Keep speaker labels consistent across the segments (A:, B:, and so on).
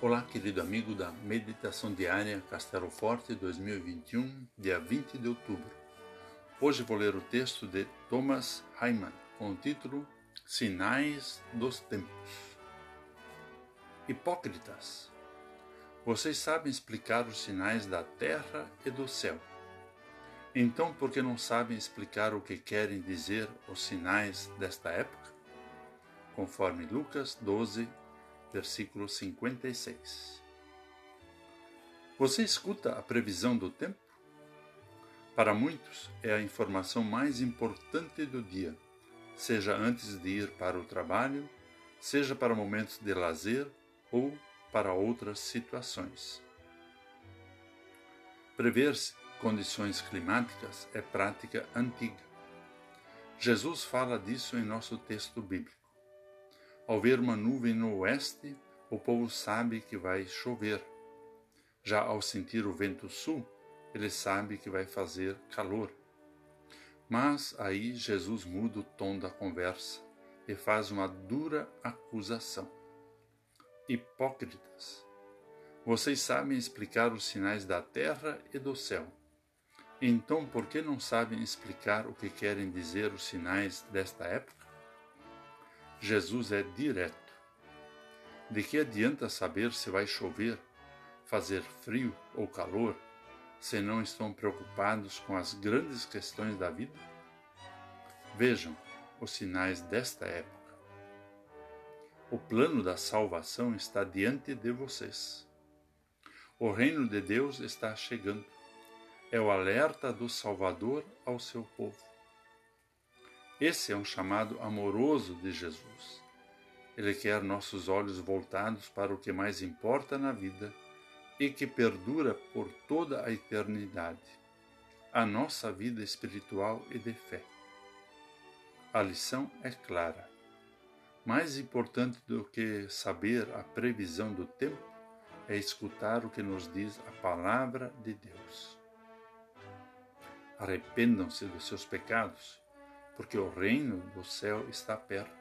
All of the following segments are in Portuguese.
A: Olá, querido amigo da Meditação Diária Castelo Forte 2021, dia 20 de outubro. Hoje vou ler o texto de Thomas Hyman com o título Sinais dos Tempos. Hipócritas, vocês sabem explicar os sinais da terra e do céu. Então, por que não sabem explicar o que querem dizer os sinais desta época? Conforme Lucas 12, versículo 56. Você escuta a previsão do tempo? Para muitos, é a informação mais importante do dia, seja antes de ir para o trabalho, seja para momentos de lazer ou para outras situações. Prever-se condições climáticas é prática antiga. Jesus fala disso em nosso texto bíblico. Ao ver uma nuvem no oeste, o povo sabe que vai chover. Já ao sentir o vento sul, ele sabe que vai fazer calor. Mas aí Jesus muda o tom da conversa e faz uma dura acusação. Hipócritas! Vocês sabem explicar os sinais da terra e do céu. Então, por que não sabem explicar o que querem dizer os sinais desta época? Jesus é direto. De que adianta saber se vai chover, fazer frio ou calor, se não estão preocupados com as grandes questões da vida? Vejam os sinais desta época. O plano da salvação está diante de vocês. O reino de Deus está chegando. É o alerta do Salvador ao seu povo. Esse é um chamado amoroso de Jesus. Ele quer nossos olhos voltados para o que mais importa na vida e que perdura por toda a eternidade a nossa vida espiritual e de fé. A lição é clara. Mais importante do que saber a previsão do tempo é escutar o que nos diz a palavra de Deus. Arrependam-se dos seus pecados porque o reino do céu está perto.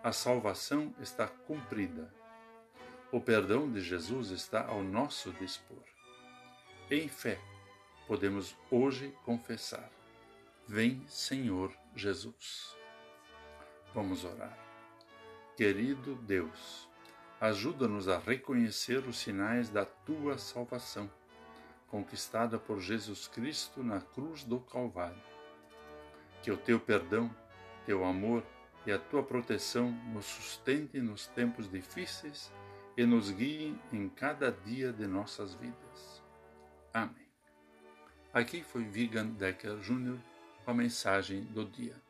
A: A salvação está cumprida. O perdão de Jesus está ao nosso dispor. Em fé, podemos hoje confessar: Vem, Senhor Jesus. Vamos orar. Querido Deus, ajuda-nos a reconhecer os sinais da tua salvação, conquistada por Jesus Cristo na cruz do Calvário que o teu perdão, teu amor e a tua proteção nos sustentem nos tempos difíceis e nos guiem em cada dia de nossas vidas. Amém. Aqui foi Vigan Decker Jr. com a mensagem do dia.